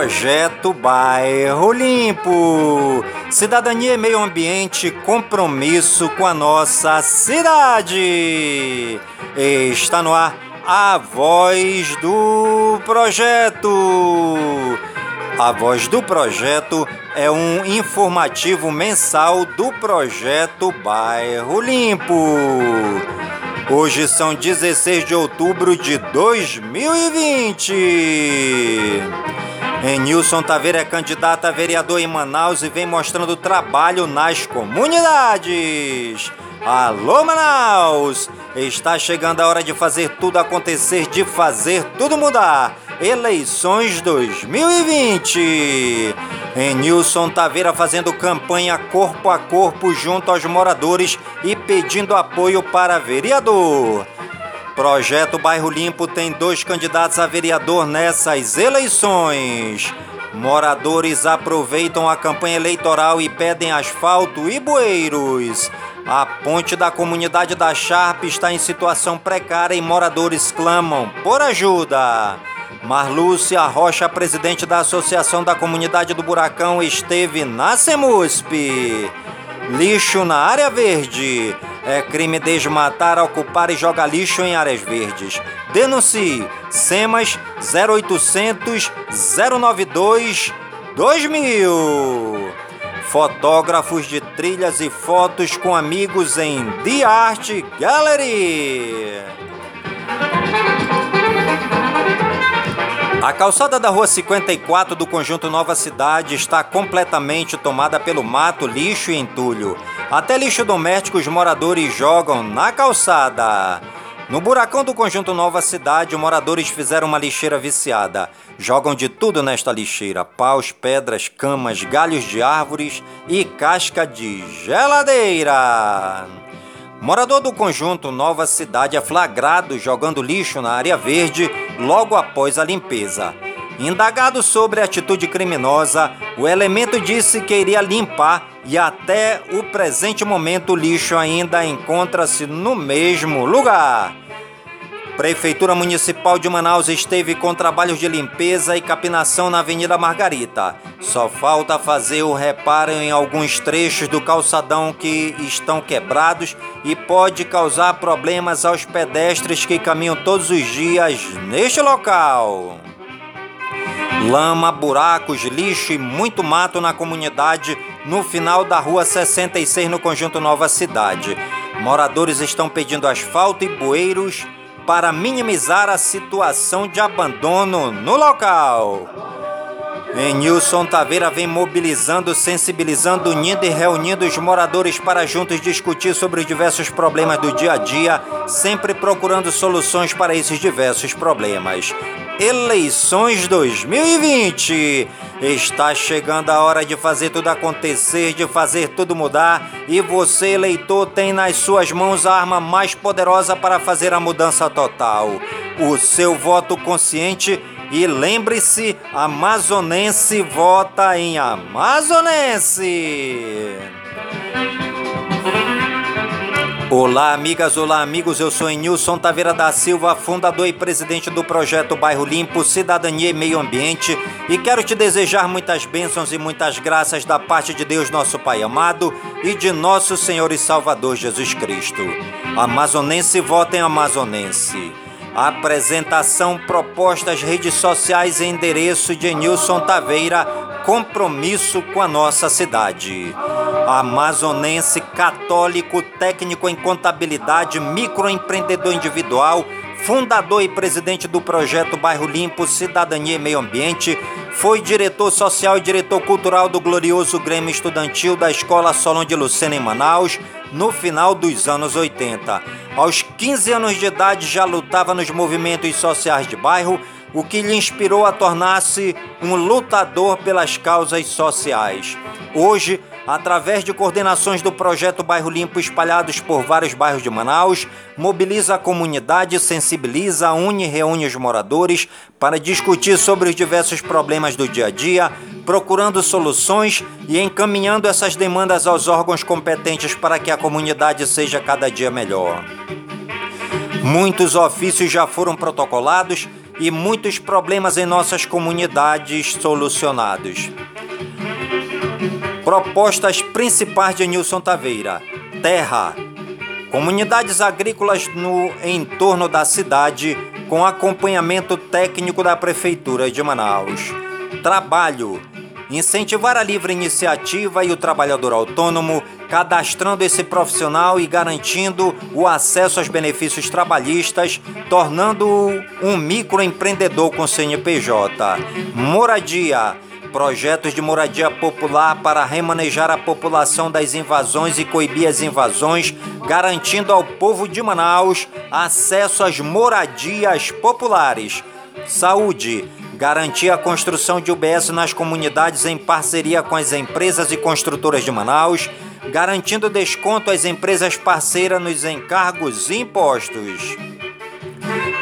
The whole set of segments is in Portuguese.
Projeto Bairro Limpo. Cidadania e meio ambiente, compromisso com a nossa cidade. Está no ar a voz do projeto. A voz do projeto é um informativo mensal do projeto Bairro Limpo. Hoje são 16 de outubro de 2020. Nilson Taveira é candidato a vereador em Manaus e vem mostrando trabalho nas comunidades. Alô, Manaus! Está chegando a hora de fazer tudo acontecer, de fazer tudo mudar. Eleições 2020. Nilson Taveira fazendo campanha corpo a corpo junto aos moradores e pedindo apoio para vereador. Projeto Bairro Limpo tem dois candidatos a vereador nessas eleições. Moradores aproveitam a campanha eleitoral e pedem asfalto e bueiros. A ponte da comunidade da Sharp está em situação precária e moradores clamam por ajuda. Marlúcia Rocha, presidente da Associação da Comunidade do Buracão, esteve na Semusp. Lixo na área verde. É crime desmatar, ocupar e jogar lixo em áreas verdes. Denuncie. SEMAS 0800 092 2000. Fotógrafos de trilhas e fotos com amigos em The Art Gallery. A calçada da Rua 54 do conjunto Nova Cidade está completamente tomada pelo mato, lixo e entulho. Até lixo doméstico os moradores jogam na calçada. No buracão do conjunto Nova Cidade, moradores fizeram uma lixeira viciada. Jogam de tudo nesta lixeira: paus, pedras, camas, galhos de árvores e casca de geladeira. Morador do conjunto Nova Cidade é flagrado jogando lixo na área verde logo após a limpeza. Indagado sobre a atitude criminosa, o elemento disse que iria limpar e até o presente momento o lixo ainda encontra-se no mesmo lugar. Prefeitura Municipal de Manaus esteve com trabalhos de limpeza e capinação na Avenida Margarita. Só falta fazer o reparo em alguns trechos do calçadão que estão quebrados e pode causar problemas aos pedestres que caminham todos os dias neste local. Lama, buracos, lixo e muito mato na comunidade no final da rua 66 no conjunto Nova Cidade. Moradores estão pedindo asfalto e bueiros para minimizar a situação de abandono no local. Nilson Taveira vem mobilizando, sensibilizando, unindo e reunindo os moradores para juntos discutir sobre os diversos problemas do dia a dia, sempre procurando soluções para esses diversos problemas. Eleições 2020. Está chegando a hora de fazer tudo acontecer, de fazer tudo mudar, e você, eleitor, tem nas suas mãos a arma mais poderosa para fazer a mudança total: o seu voto consciente. E lembre-se, amazonense vota em amazonense. Olá, amigas, olá, amigos. Eu sou Nilson Taveira da Silva, fundador e presidente do projeto Bairro Limpo, Cidadania e Meio Ambiente, e quero te desejar muitas bênçãos e muitas graças da parte de Deus, nosso Pai amado, e de nosso Senhor e Salvador Jesus Cristo. Amazonense, votem amazonense. Apresentação, propostas, redes sociais endereço de Nilson Taveira, compromisso com a nossa cidade. Amazonense, católico, técnico em contabilidade, microempreendedor individual, fundador e presidente do projeto Bairro Limpo, Cidadania e Meio Ambiente, foi diretor social e diretor cultural do glorioso Grêmio Estudantil da Escola Solon de Lucena em Manaus, no final dos anos 80. Aos 15 anos de idade já lutava nos movimentos sociais de bairro, o que lhe inspirou a tornar-se um lutador pelas causas sociais. Hoje, através de coordenações do projeto Bairro Limpo espalhados por vários bairros de Manaus, mobiliza a comunidade, sensibiliza, une e reúne os moradores para discutir sobre os diversos problemas do dia a dia, procurando soluções e encaminhando essas demandas aos órgãos competentes para que a comunidade seja cada dia melhor. Muitos ofícios já foram protocolados e muitos problemas em nossas comunidades solucionados. Propostas principais de Nilson Taveira: terra, comunidades agrícolas no entorno da cidade com acompanhamento técnico da prefeitura de Manaus. Trabalho, incentivar a livre iniciativa e o trabalhador autônomo, cadastrando esse profissional e garantindo o acesso aos benefícios trabalhistas, tornando-o um microempreendedor com CNPJ. Moradia. Projetos de moradia popular para remanejar a população das invasões e coibir as invasões, garantindo ao povo de Manaus acesso às moradias populares. Saúde garantir a construção de UBS nas comunidades em parceria com as empresas e construtoras de Manaus, garantindo desconto às empresas parceiras nos encargos e impostos.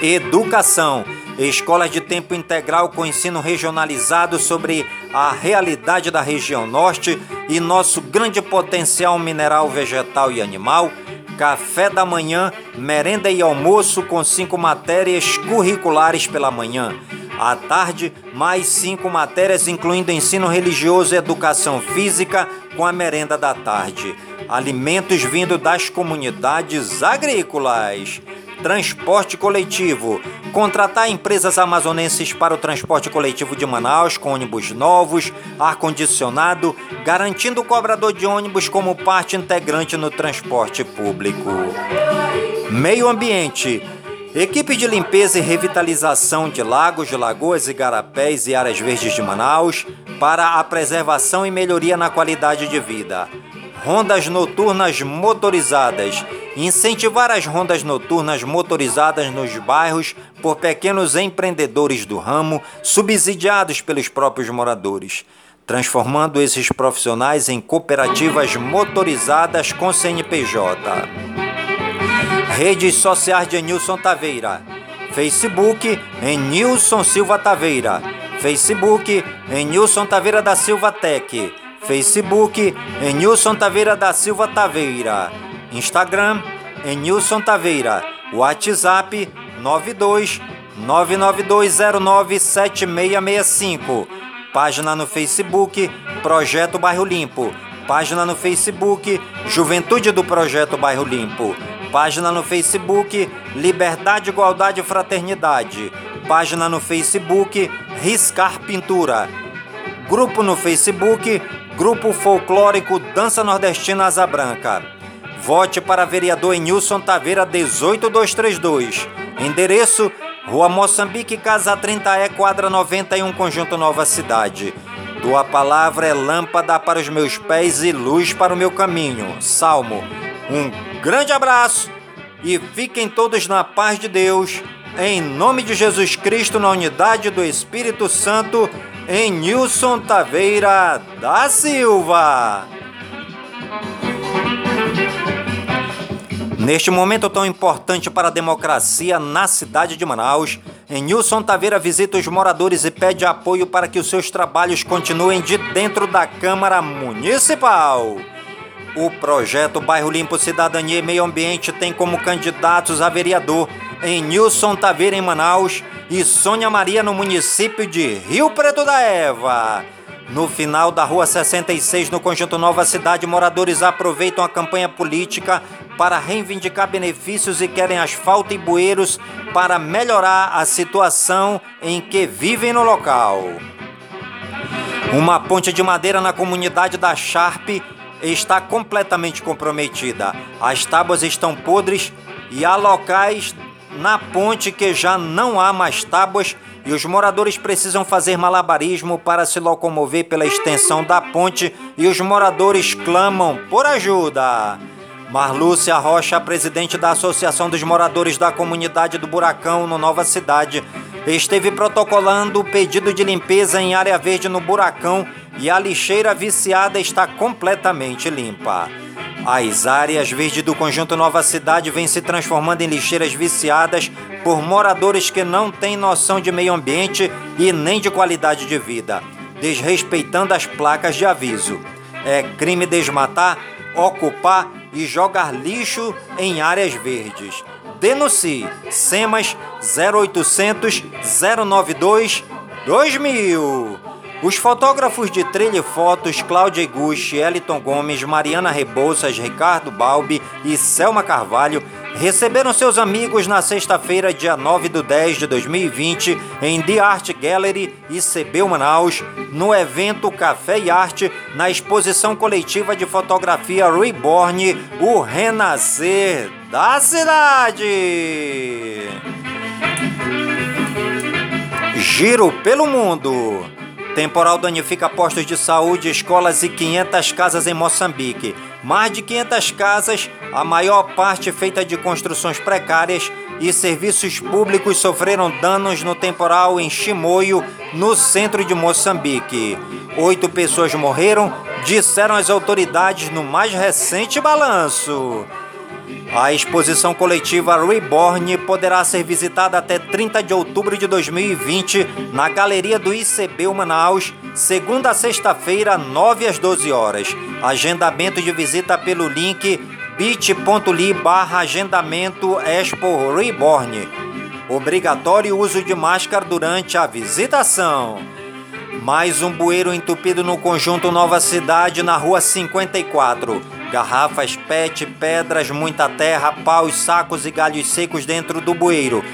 Educação. Escolas de tempo integral com ensino regionalizado sobre a realidade da região norte e nosso grande potencial mineral, vegetal e animal. Café da manhã, merenda e almoço com cinco matérias curriculares pela manhã à tarde, mais cinco matérias, incluindo ensino religioso e educação física, com a merenda da tarde. Alimentos vindo das comunidades agrícolas. Transporte coletivo. Contratar empresas amazonenses para o transporte coletivo de Manaus com ônibus novos, ar-condicionado, garantindo o cobrador de ônibus como parte integrante no transporte público. Meio ambiente Equipe de limpeza e revitalização de lagos, lagoas, igarapés e áreas verdes de Manaus para a preservação e melhoria na qualidade de vida. Rondas noturnas motorizadas. Incentivar as rondas noturnas motorizadas nos bairros por pequenos empreendedores do ramo, subsidiados pelos próprios moradores transformando esses profissionais em cooperativas motorizadas com CNPJ. Redes sociais de Nilson Taveira. Facebook em Nilson Silva Taveira. Facebook em Nilson Taveira da Silva Tech. Facebook em Nilson Taveira da Silva Taveira. Instagram em Nilson Taveira. WhatsApp 92 992097665. Página no Facebook Projeto Bairro Limpo. Página no Facebook Juventude do Projeto Bairro Limpo. Página no Facebook Liberdade, Igualdade e Fraternidade. Página no Facebook Riscar Pintura. Grupo no Facebook Grupo Folclórico Dança Nordestina Asa Branca. Vote para vereador Nilson Taveira 18232. Endereço Rua Moçambique, Casa 30E, quadra 91, Conjunto Nova Cidade. Tua palavra é lâmpada para os meus pés e luz para o meu caminho. Salmo. Um grande abraço e fiquem todos na paz de Deus, em nome de Jesus Cristo, na unidade do Espírito Santo, em Nilson Taveira da Silva. Neste momento tão importante para a democracia na cidade de Manaus, Nilson Taveira visita os moradores e pede apoio para que os seus trabalhos continuem de dentro da Câmara Municipal. O projeto Bairro Limpo Cidadania e Meio Ambiente tem como candidatos a vereador em Nilson Taveira em Manaus e Sônia Maria no município de Rio Preto da Eva. No final da Rua 66, no Conjunto Nova Cidade, moradores aproveitam a campanha política para reivindicar benefícios e querem asfalto e bueiros para melhorar a situação em que vivem no local. Uma ponte de madeira na comunidade da Sharp está completamente comprometida. As tábuas estão podres e há locais na ponte que já não há mais tábuas e os moradores precisam fazer malabarismo para se locomover pela extensão da ponte e os moradores clamam por ajuda. Marlúcia Rocha, presidente da Associação dos Moradores da Comunidade do Buracão, no Nova Cidade, esteve protocolando o pedido de limpeza em área verde no Buracão e a lixeira viciada está completamente limpa. As áreas verdes do conjunto Nova Cidade vêm se transformando em lixeiras viciadas por moradores que não têm noção de meio ambiente e nem de qualidade de vida, desrespeitando as placas de aviso. É crime desmatar, ocupar e jogar lixo em áreas verdes. Denuncie. SEMAS 0800 092 2000. Os fotógrafos de trilha e fotos Cláudia Iguchi, Eliton Gomes, Mariana Rebouças, Ricardo Balbi e Selma Carvalho receberam seus amigos na sexta-feira, dia 9 do 10 de 2020, em The Art Gallery ICB Manaus, no evento Café e Arte, na exposição coletiva de fotografia Reborn, o renascer da cidade. Giro pelo mundo. Temporal danifica postos de saúde, escolas e 500 casas em Moçambique. Mais de 500 casas, a maior parte feita de construções precárias e serviços públicos sofreram danos no temporal em Chimoio, no centro de Moçambique. Oito pessoas morreram, disseram as autoridades no mais recente balanço. A exposição coletiva Reborn poderá ser visitada até 30 de outubro de 2020 na Galeria do ICB Manaus, segunda a sexta-feira, 9 às 12 horas. Agendamento de visita pelo link bit.ly barra agendamento Expo Reborn. Obrigatório uso de máscara durante a visitação. Mais um bueiro entupido no conjunto Nova Cidade, na rua 54 garrafas PET, pedras, muita terra, paus, sacos e galhos secos dentro do bueiro.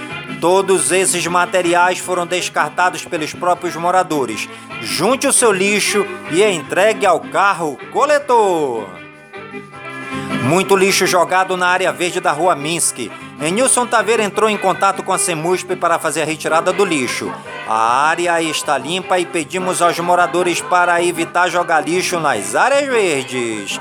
Todos esses materiais foram descartados pelos próprios moradores. Junte o seu lixo e entregue ao carro coletor. Muito lixo jogado na área verde da rua Minsk. Enilson Taveira entrou em contato com a Semusp para fazer a retirada do lixo. A área está limpa e pedimos aos moradores para evitar jogar lixo nas áreas verdes.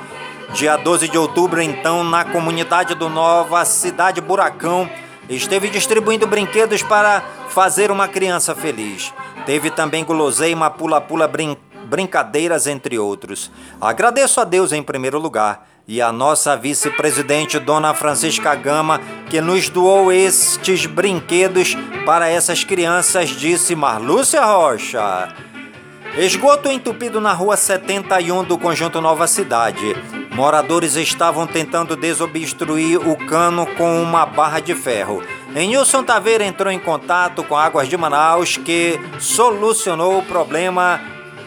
Dia 12 de outubro, então, na comunidade do Nova Cidade Buracão, esteve distribuindo brinquedos para fazer uma criança feliz. Teve também guloseima, pula-pula, brin brincadeiras, entre outros. Agradeço a Deus em primeiro lugar e a nossa vice-presidente, Dona Francisca Gama, que nos doou estes brinquedos para essas crianças, disse Marlúcia Rocha. Esgoto entupido na rua 71 do conjunto Nova Cidade. Moradores estavam tentando desobstruir o cano com uma barra de ferro. Enilson Taveira entrou em contato com Águas de Manaus, que solucionou o problema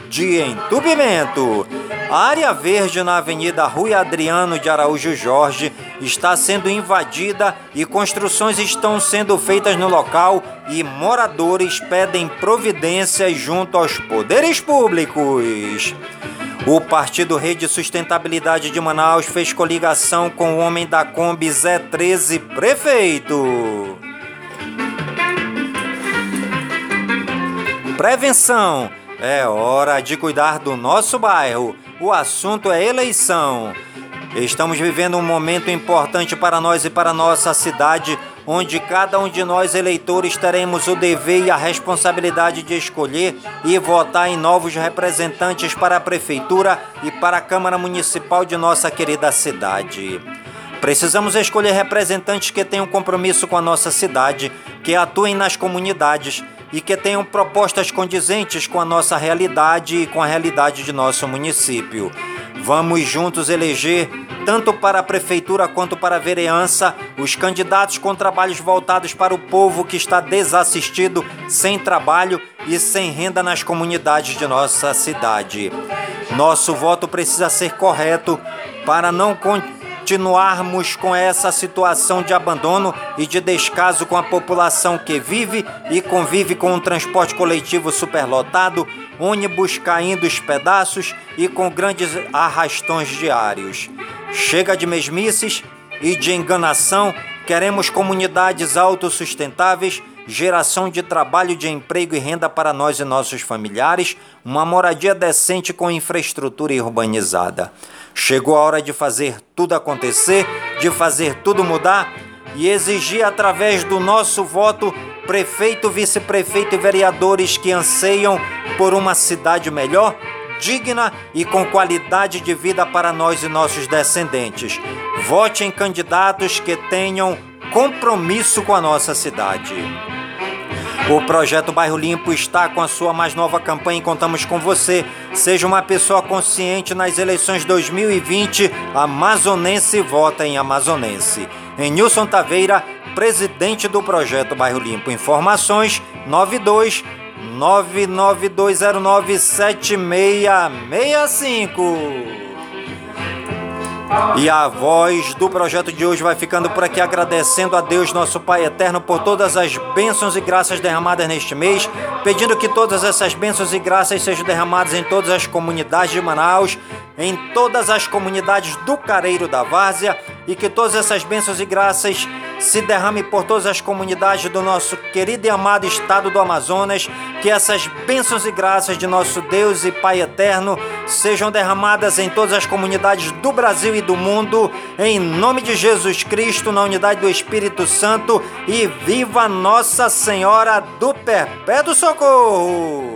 de entupimento. A área verde na Avenida Rui Adriano de Araújo Jorge está sendo invadida e construções estão sendo feitas no local e moradores pedem providências junto aos poderes públicos. O Partido Rede Sustentabilidade de Manaus fez coligação com o homem da Kombi Zé 13 prefeito. Prevenção é hora de cuidar do nosso bairro. O assunto é eleição. Estamos vivendo um momento importante para nós e para nossa cidade, onde cada um de nós eleitores teremos o dever e a responsabilidade de escolher e votar em novos representantes para a prefeitura e para a Câmara Municipal de nossa querida cidade. Precisamos escolher representantes que tenham compromisso com a nossa cidade, que atuem nas comunidades e que tenham propostas condizentes com a nossa realidade e com a realidade de nosso município. Vamos juntos eleger, tanto para a prefeitura quanto para a vereança, os candidatos com trabalhos voltados para o povo que está desassistido, sem trabalho e sem renda nas comunidades de nossa cidade. Nosso voto precisa ser correto para não continuarmos com essa situação de abandono e de descaso com a população que vive e convive com um transporte coletivo superlotado, ônibus caindo os pedaços e com grandes arrastões diários. Chega de mesmices e de enganação, queremos comunidades autossustentáveis geração de trabalho, de emprego e renda para nós e nossos familiares, uma moradia decente com infraestrutura urbanizada. Chegou a hora de fazer tudo acontecer, de fazer tudo mudar e exigir através do nosso voto prefeito, vice-prefeito e vereadores que anseiam por uma cidade melhor, digna e com qualidade de vida para nós e nossos descendentes. Vote em candidatos que tenham compromisso com a nossa cidade. O projeto Bairro Limpo está com a sua mais nova campanha e contamos com você. Seja uma pessoa consciente nas eleições 2020. Amazonense vota em Amazonense. Em Nilson Taveira, presidente do projeto Bairro Limpo. Informações 92 992097665. E a voz do projeto de hoje vai ficando por aqui agradecendo a Deus, nosso Pai eterno, por todas as bênçãos e graças derramadas neste mês, pedindo que todas essas bênçãos e graças sejam derramadas em todas as comunidades de Manaus, em todas as comunidades do Careiro da Várzea e que todas essas bênçãos e graças se derramem por todas as comunidades do nosso querido e amado estado do Amazonas, que essas bênçãos e graças de nosso Deus e Pai eterno sejam derramadas em todas as comunidades do Brasil e do mundo, em nome de Jesus Cristo, na unidade do Espírito Santo e viva Nossa Senhora do Perpétuo Socorro!